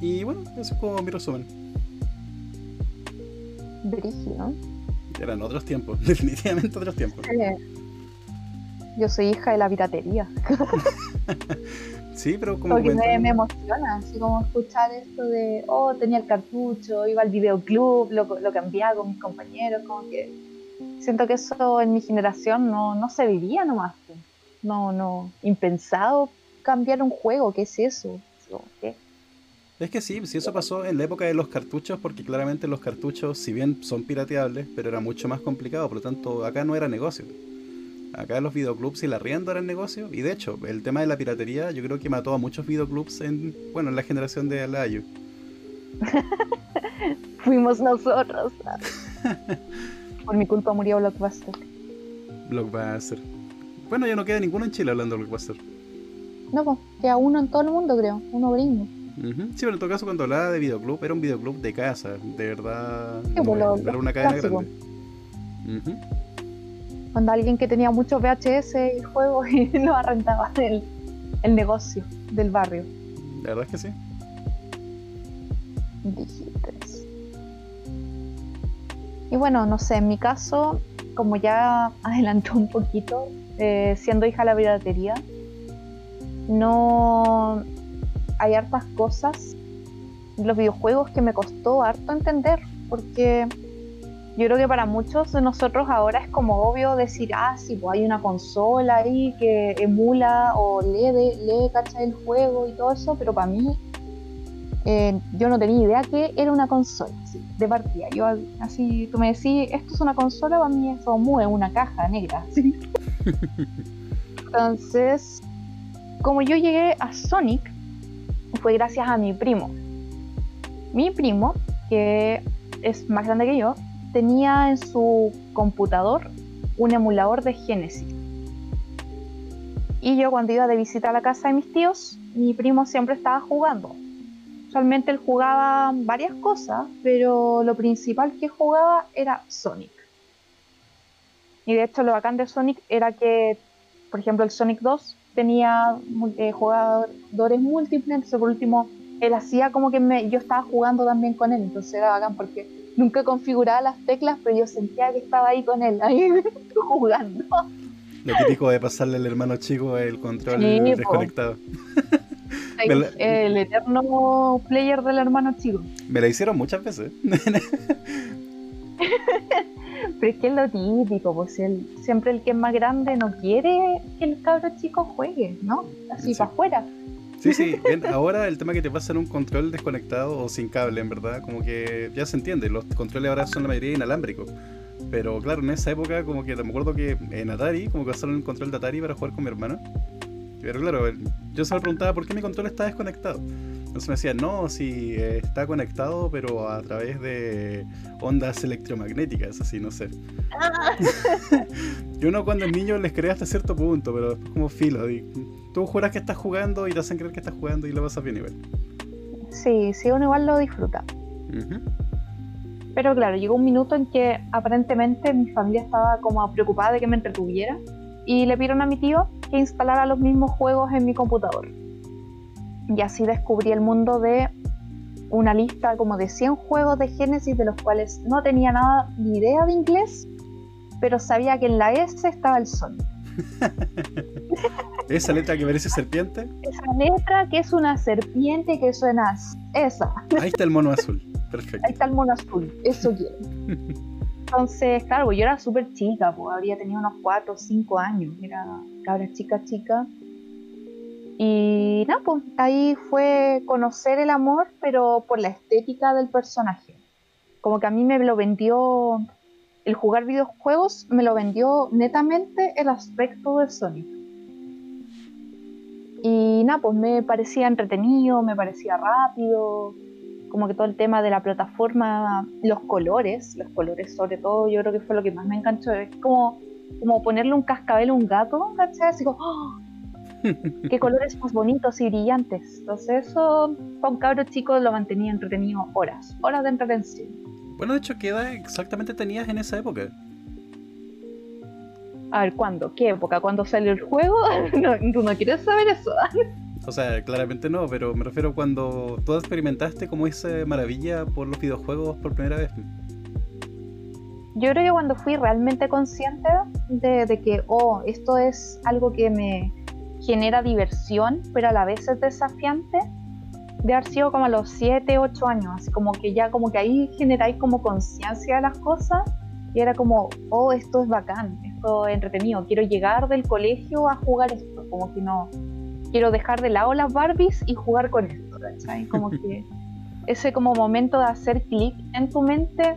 Y bueno, eso es como mi resumen. Brígido. Eran otros tiempos, definitivamente otros tiempos. Yo soy hija de la piratería. sí, pero como. Porque me, emociona, así como escuchar esto de, oh, tenía el cartucho, iba al videoclub, lo, lo cambiaba con mis compañeros, como que. Siento que eso en mi generación no, no se vivía nomás. No, no. Impensado cambiar un juego, ¿qué es eso? ¿Qué? Es que sí, si eso pasó en la época de los cartuchos, porque claramente los cartuchos, si bien son pirateables, pero era mucho más complicado, por lo tanto acá no era negocio. Acá los videoclubs y la rienda eran negocio, y de hecho, el tema de la piratería yo creo que mató a muchos videoclubs en, bueno, en la generación de Alayu. Fuimos nosotros. por mi culpa murió Blockbuster. Blockbuster. Bueno, ya no queda ninguno en Chile hablando de Blockbuster. No, pues, queda uno en todo el mundo, creo, uno gringo. Sí, pero en todo caso cuando hablaba de videoclub era un videoclub de casa, de verdad. Pues, era una cadena grande. Cuando alguien que tenía muchos VHS y juegos y lo arrendaba el, el negocio del barrio. La verdad es que sí. Digites. Y bueno, no sé, en mi caso, como ya adelantó un poquito, eh, siendo hija de la piratería, no, hay hartas cosas en los videojuegos que me costó harto entender, porque yo creo que para muchos de nosotros ahora es como obvio decir, ah, sí, pues hay una consola ahí que emula o lee, lee cacha el juego y todo eso, pero para mí eh, yo no tenía idea que era una consola, de partida. Yo así, tú me decís, esto es una consola, para mí es como una caja negra. Entonces, como yo llegué a Sonic, fue gracias a mi primo. Mi primo, que es más grande que yo, tenía en su computador un emulador de Genesis. Y yo cuando iba de visita a la casa de mis tíos, mi primo siempre estaba jugando. Usualmente él jugaba varias cosas, pero lo principal que jugaba era Sonic. Y de hecho lo bacán de Sonic era que, por ejemplo, el Sonic 2 tenía eh, jugadores múltiples, entonces por último él hacía como que me, yo estaba jugando también con él, entonces era bacán porque nunca configuraba las teclas, pero yo sentía que estaba ahí con él, ahí jugando. Lo típico de pasarle al hermano chico el control desconectado. el eterno player del hermano chico. Me la hicieron muchas veces. Pero es que es lo típico, pues el, siempre el que es más grande no quiere que el cabro chico juegue, ¿no? Así para afuera. Sí, sí, ahora el tema que te pasa en un control desconectado o sin cable, en verdad, como que ya se entiende, los controles ahora son la mayoría inalámbricos. Pero claro, en esa época, como que me acuerdo que en Atari, como que pasaron un control de Atari para jugar con mi hermano. Pero claro, yo se me preguntaba por qué mi control está desconectado. Entonces me decían, no, si eh, está conectado, pero a través de ondas electromagnéticas, así, no sé. y uno cuando es niño les cree hasta cierto punto, pero es como filo. tú juras que estás jugando y te hacen creer que estás jugando y lo pasas bien igual. Sí, sí, uno igual lo disfruta. Pero claro, llegó un minuto en que aparentemente mi familia estaba como preocupada de que me entretuviera y le pidieron a mi tío que instalara los mismos juegos en mi computador. Y así descubrí el mundo de una lista como de 100 juegos de Genesis de los cuales no tenía nada ni idea de inglés, pero sabía que en la S estaba el sol. ¿Esa letra que parece serpiente? Esa letra que es una serpiente que suena esa. Ahí está el mono azul. Perfecto. Ahí está el mono azul. Eso quiero. Entonces, claro, pues yo era súper chica, pues habría tenido unos 4 o 5 años. Era cabra chica, chica. Y nada, pues ahí fue conocer el amor, pero por la estética del personaje. Como que a mí me lo vendió, el jugar videojuegos me lo vendió netamente el aspecto de Sonic. Y nada, pues me parecía entretenido, me parecía rápido, como que todo el tema de la plataforma, los colores, los colores sobre todo, yo creo que fue lo que más me enganchó. Es como, como ponerle un cascabel a un gato, ¿cachai? Así como, ¡oh! Qué colores más bonitos y brillantes. Entonces eso, con cabros chicos lo mantenía entretenido horas, horas de entretención. Bueno, de hecho, ¿qué edad exactamente tenías en esa época? A ver, ¿cuándo? ¿Qué época? ¿Cuándo salió el juego? no, tú no quieres saber eso. o sea, claramente no, pero me refiero cuando tú experimentaste como esa maravilla por los videojuegos por primera vez. Yo creo que cuando fui realmente consciente de que, oh, esto es algo que me, genera diversión, pero a la vez es desafiante, de haber sido como a los 7, 8 años, así como que ya como que ahí generáis como conciencia de las cosas y era como, oh, esto es bacán, esto es entretenido, quiero llegar del colegio a jugar esto, como que no, quiero dejar de lado las Barbies y jugar con esto, ¿cachai? Como que ese como momento de hacer clic en tu mente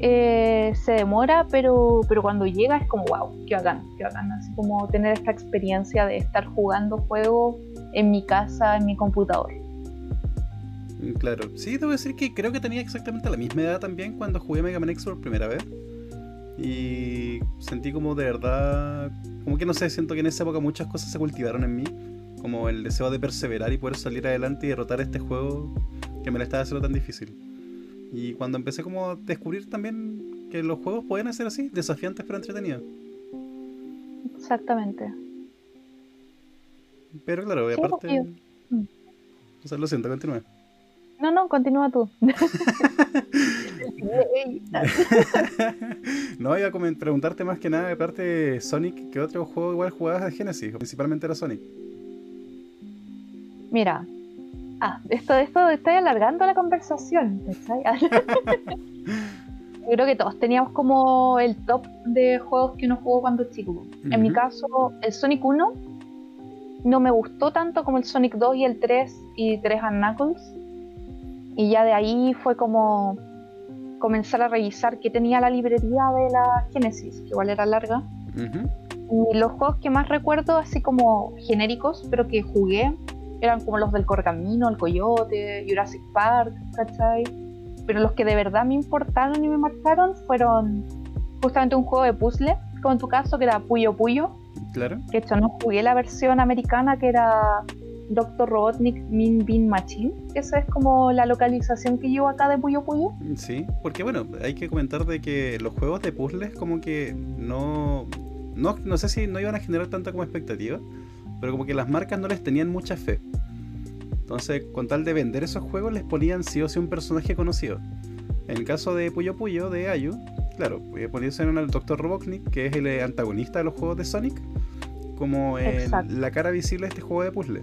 eh, se demora, pero, pero cuando llega es como, wow, qué bacán, qué bacán. Así como tener esta experiencia de estar jugando juegos en mi casa, en mi computador. Mm, claro, sí, debo decir que creo que tenía exactamente la misma edad también cuando jugué Mega Man X por primera vez. Y sentí como de verdad, como que no sé, siento que en esa época muchas cosas se cultivaron en mí. Como el deseo de perseverar y poder salir adelante y derrotar este juego que me lo estaba haciendo tan difícil. Y cuando empecé como a descubrir también que los juegos pueden ser así, desafiantes pero entretenidos. Exactamente. Pero claro, aparte... Mm. O sea, lo siento, continúa. No, no, continúa tú. no, iba a preguntarte más que nada, aparte de Sonic, ¿qué otro juego igual jugabas de Genesis? Principalmente era Sonic. Mira, Ah, esto, esto estoy alargando la conversación. Yo creo que todos teníamos como el top de juegos que uno jugó cuando chico. En mi caso, el Sonic 1 no me gustó tanto como el Sonic 2 y el 3 y 3 and Knuckles. Y ya de ahí fue como comenzar a revisar qué tenía la librería de la Genesis, que igual era larga. Y los juegos que más recuerdo, así como genéricos, pero que jugué, eran como los del Corcamino, el Coyote, Jurassic Park, ¿cachai? Pero los que de verdad me importaron y me marcaron fueron justamente un juego de puzzle, como en tu caso, que era Puyo Puyo. Claro. Que hecho no jugué la versión americana que era Doctor Robotnik Min Bin Machine. Esa es como la localización que llevo acá de Puyo Puyo. Sí, porque bueno, hay que comentar de que los juegos de puzzles como que no, no, no sé si no iban a generar tanta como expectativa pero como que las marcas no les tenían mucha fe. Entonces, con tal de vender esos juegos, les ponían sí o sí un personaje conocido. En el caso de Puyo Puyo, de Ayu, claro, ponían al Dr. Robotnik, que es el eh, antagonista de los juegos de Sonic, como la cara visible de este juego de puzzle.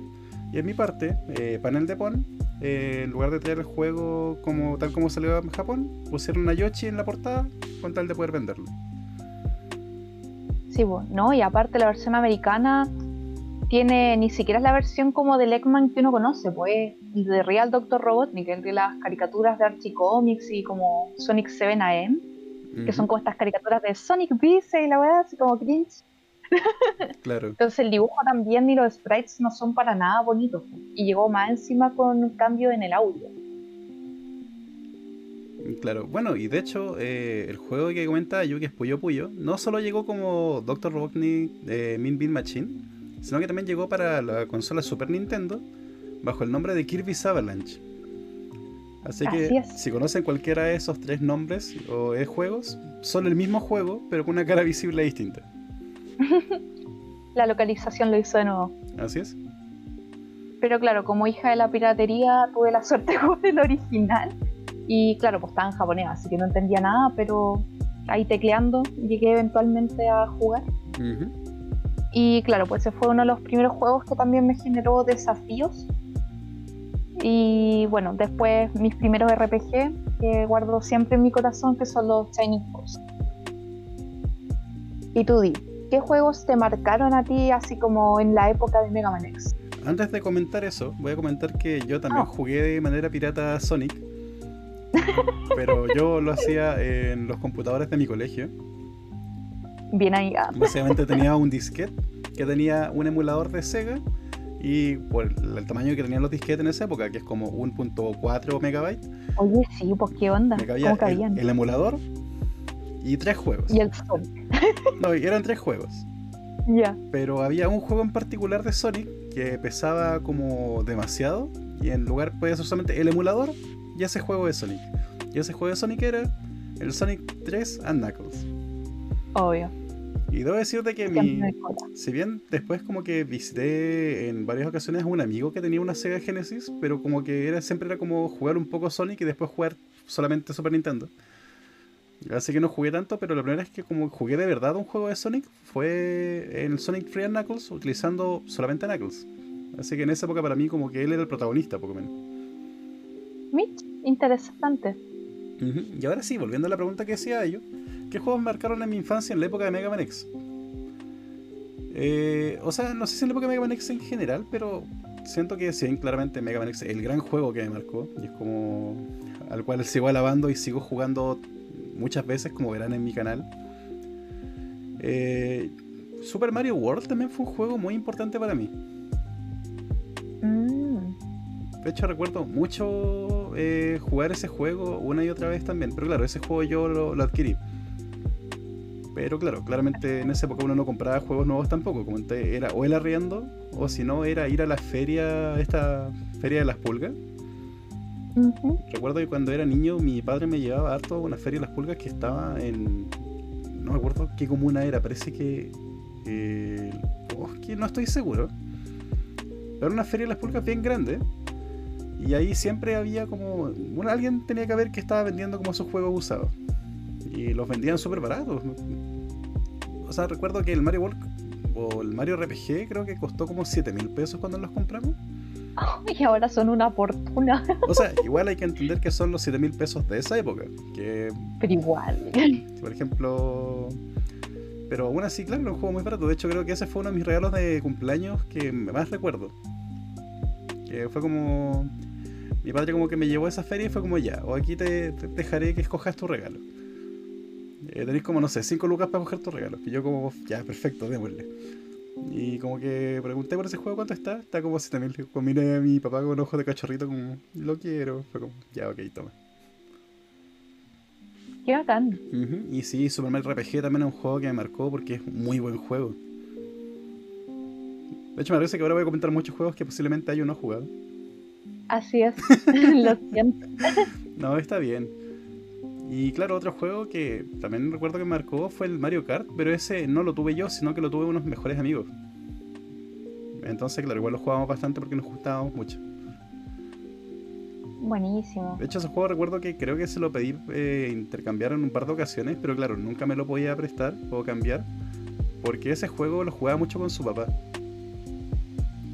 Y en mi parte, eh, panel de PON, eh, en lugar de traer el juego como tal como salió en Japón, pusieron a Yoshi en la portada con tal de poder venderlo. Sí, bueno, ¿no? Y aparte la versión americana tiene ni siquiera es la versión como del Eggman que uno conoce, pues de Real Doctor Robotnik, el de las caricaturas de Archie Comics y como Sonic 7 AM, que son como estas caricaturas de Sonic Beast y la verdad, así como cringe. Claro. Entonces el dibujo también ni los sprites no son para nada bonitos. Y llegó más encima con un cambio en el audio. Claro, bueno, y de hecho, eh, el juego que comenta Yu, que es Puyo Puyo, no solo llegó como Dr. Robotnik de Min Bean Machine, sino que también llegó para la consola Super Nintendo bajo el nombre de Kirby's Avalanche. Así que si conocen cualquiera de esos tres nombres o eh, juegos, son el mismo juego, pero con una cara visible distinta. La localización lo hizo de nuevo. Así es. Pero claro, como hija de la piratería tuve la suerte de jugar el original. Y claro, pues estaba en japonés, así que no entendía nada, pero ahí tecleando llegué eventualmente a jugar. Y claro, pues ese fue uno de los primeros juegos que también me generó desafíos. Y bueno, después mis primeros RPG que guardo siempre en mi corazón, que son los Shining Force. Y tú di, ¿qué juegos te marcaron a ti así como en la época de Mega Man X? Antes de comentar eso, voy a comentar que yo también Ah. jugué de manera pirata Sonic. pero yo lo hacía en los computadores de mi colegio. Bien ahí. ah. Básicamente tenía un disquete que tenía un emulador de Sega y por el, tamaño que tenían los disquetes en esa época, que es como 1.4 megabytes, Oye, sí, pues qué onda. ¿Cómo el, cabían? el emulador y tres juegos. Y el Sonic. No, eran tres juegos. Ya. Pero había un juego en particular de Sonic que pesaba como demasiado y en lugar podía ser solamente el emulador y ese juego de Sonic. Y ese juego de Sonic era el Sonic 3 and Knuckles. Obvio. Y debo decirte que mi. Si bien después como que visité en varias ocasiones a un amigo que tenía una Sega Genesis, pero como que era siempre era como jugar un poco Sonic y después jugar solamente Super Nintendo. Así que no jugué tanto, pero la primera vez que como jugué de verdad un juego de Sonic fue en el Sonic 3 and Knuckles utilizando solamente Knuckles. Así que en esa época para mí como que él era el protagonista, poco menos. Mitch, interesante. Y ahora sí, volviendo a la pregunta que hacía yo, ¿qué juegos marcaron en mi infancia en la época de Mega Man X? Eh, o sea, no sé si en la época de Mega Man X en general, pero siento que sí, claramente Mega Man X es el gran juego que me marcó y es como al cual sigo alabando y sigo jugando muchas veces, como verán en mi canal. Eh, Super Mario World también fue un juego muy importante para mí. Mm, De hecho, recuerdo mucho eh, jugar ese juego una y otra vez también. Pero claro, ese juego yo lo, lo adquirí. Pero claro, claramente en esa época uno no compraba juegos nuevos tampoco. Como te- era o el arriendo, o si no, era ir a la feria, esta feria de las pulgas. Recuerdo que cuando era niño mi padre me llevaba harto a una feria de las pulgas que estaba en. No me acuerdo qué comuna era, parece que. eh, oh, que no estoy seguro. Pero era una feria de las pulgas bien grande. Y ahí siempre había como. bueno, alguien tenía que ver que estaba vendiendo como esos juegos usados. Y los vendían súper baratos. O sea, recuerdo que el Mario World o el Mario RPG creo que costó como 7 mil pesos cuando los compramos. Y ahora son una fortuna. O sea, igual hay que entender que son los 7 mil pesos de esa época. Que, Pero igual. por ejemplo. Pero aún así, claro, era un juego muy barato. De hecho, creo que ese fue uno de mis regalos de cumpleaños que más recuerdo. Que fue como. Mi padre, como que me llevó a esa feria y fue como ya, o aquí te, te dejaré que escojas tu regalo. Eh, tenéis como, no sé, 5 lucas para coger tu regalo. Y yo, como, ya, perfecto, démosle. Y como que pregunté por ese juego cuánto está, está como 7000. Pues miré a mi papá con ojos de cachorrito, como, lo quiero. Fue como, ya, ok, toma. Qué bacán. Ujú, Y sí, Super Mario RPG también es un juego que me marcó porque es un muy buen juego. De hecho, me parece que ahora voy a comentar muchos juegos que posiblemente haya no jugado. Así es. Lo siento. No, está bien. Y claro, otro juego que también recuerdo que marcó fue el Mario Kart, pero ese no lo tuve yo, sino que lo tuve unos mejores amigos. Entonces, claro, igual lo jugábamos bastante porque nos gustábamos mucho. Buenísimo. De hecho, ese juego recuerdo que creo que se lo pedí eh, intercambiar en un par de ocasiones, pero claro, nunca me lo podía prestar o cambiar, porque ese juego lo jugaba mucho con su papá.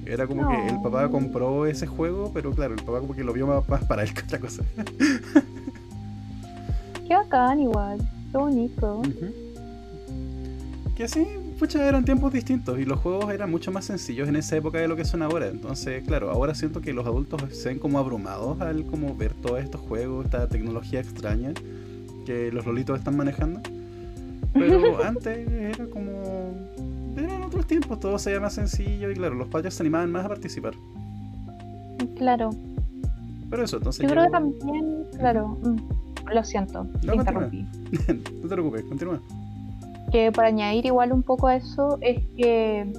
Era como que el papá compró ese juego, pero claro, el papá como que lo vio más, para él que otra cosa. Qué bacán igual, qué bonito. Que sí, pucha, eran tiempos distintos y los juegos eran mucho más sencillos en esa época de lo que son ahora. Entonces, claro, ahora siento que los adultos se ven como abrumados al como ver todos estos juegos, esta tecnología extraña que los lolitos están manejando. Pero antes era como... Otros tiempos, todo se más sencillo y claro, los padres se animaban más a participar. Claro. Pero eso, entonces... Yo creo que también, claro, mm, lo siento, no, te interrumpí. no te preocupes, continúa que para añadir igual un poco a eso es que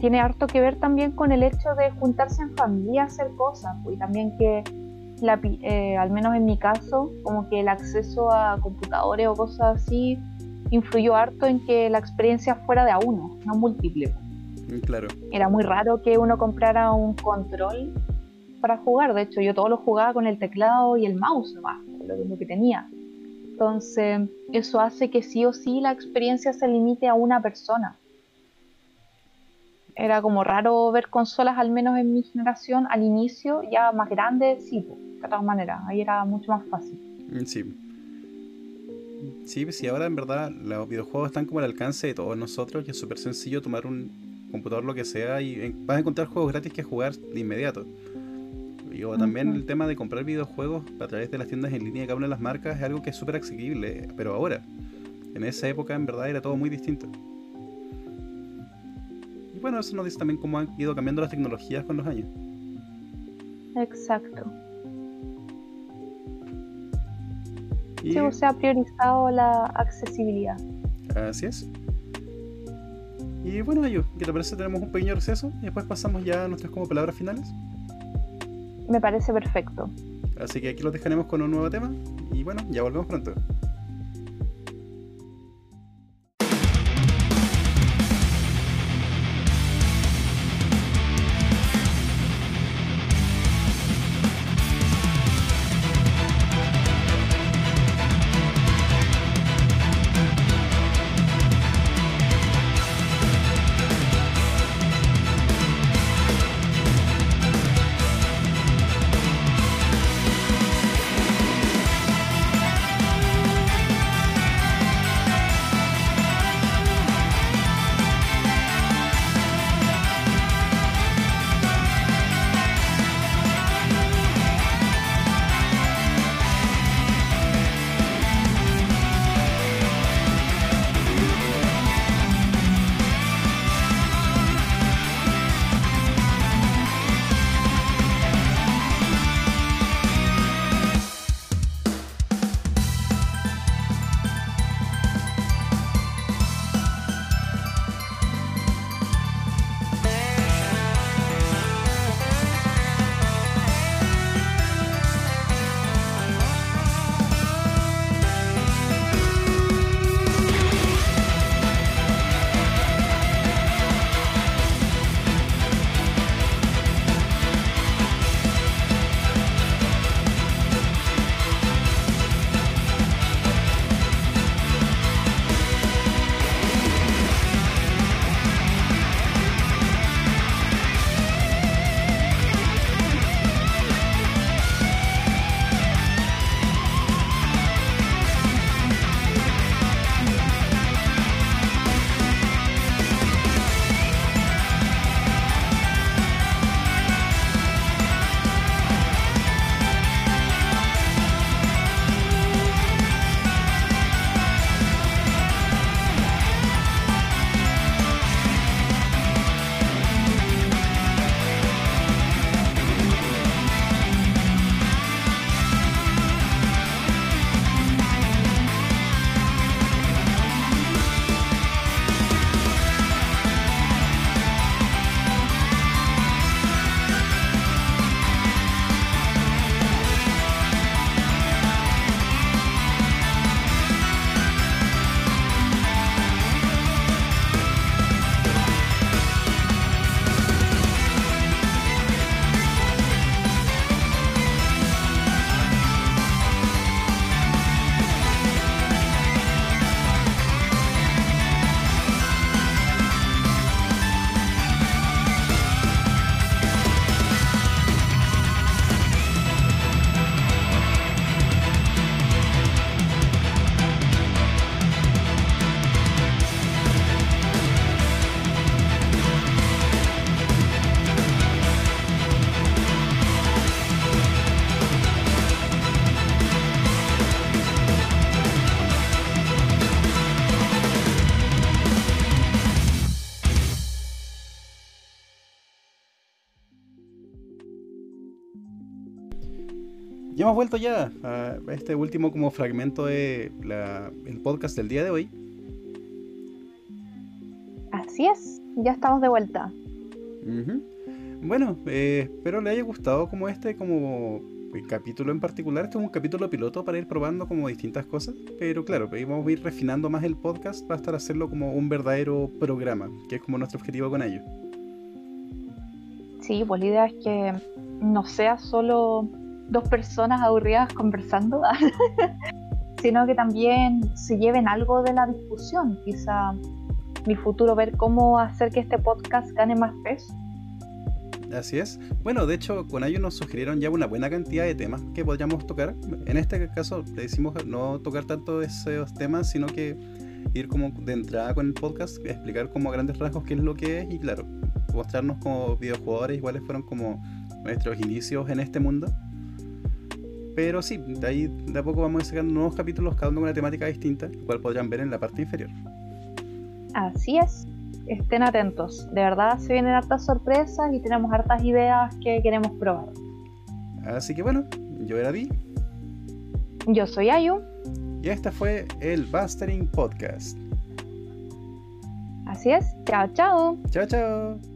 tiene harto que ver también con el hecho de juntarse en familia a hacer cosas y también que la, eh, al menos en mi caso como que el acceso a computadores o cosas así influyó harto en que la experiencia fuera de a uno, no múltiple. Mm, claro. Era muy raro que uno comprara un control para jugar, de hecho yo todo lo jugaba con el teclado y el mouse nomás, lo que tenía. Entonces, eso hace que sí o sí la experiencia se limite a una persona. Era como raro ver consolas, al menos en mi generación, al inicio, ya más grandes, sí, de todas maneras, ahí era mucho más fácil. Mm, sí. Sí, pues sí, ahora en verdad los videojuegos están como al alcance de todos nosotros y es súper sencillo tomar un computador, lo que sea, y vas a encontrar juegos gratis que jugar de inmediato. Y también el tema de comprar videojuegos a través de las tiendas en línea de cada una de las marcas es algo que es súper asequible, pero ahora, en esa época en verdad era todo muy distinto. Y bueno, eso nos dice también cómo han ido cambiando las tecnologías con los años. Exacto. Y... Sí, se ha priorizado la accesibilidad. Así es. Y bueno, Ayu, ¿qué te parece? Tenemos un pequeño receso y después pasamos ya a nuestras como palabras finales me parece perfecto. Así que aquí los dejaremos con un nuevo tema y bueno, ya volvemos pronto. Hemos vuelto ya a este último como fragmento de el podcast del día de hoy. Así es, ya estamos de vuelta. Bueno, eh, espero le haya gustado como este como capítulo en particular. Este es un capítulo piloto para ir probando como distintas cosas. Pero claro, vamos a ir refinando más el podcast para estar hacerlo como un verdadero programa, que es como nuestro objetivo con ello. Sí, pues la idea es que no sea solo dos personas aburridas conversando, sino que también se lleven algo de la discusión. Quizá mi futuro ver cómo hacer que este podcast gane más peso. Así es. Bueno, de hecho, con ellos nos sugirieron ya una buena cantidad de temas que podríamos tocar. En este caso, le decimos no tocar tanto esos temas, sino que ir como de entrada con el podcast, explicar como a grandes rasgos qué es lo que es y claro, mostrarnos como videojugadores, iguales fueron como nuestros inicios en este mundo. Pero sí, de ahí de a poco vamos a sacar nuevos capítulos, cada uno con una temática distinta, el cual podrán ver en la parte inferior. Así es, estén atentos. De verdad se vienen hartas sorpresas y tenemos hartas ideas que queremos probar. Así que bueno, yo era Di. Yo soy Ayu. Y este fue el Bustering Podcast. Así es. Chao, chao. Chao, chao.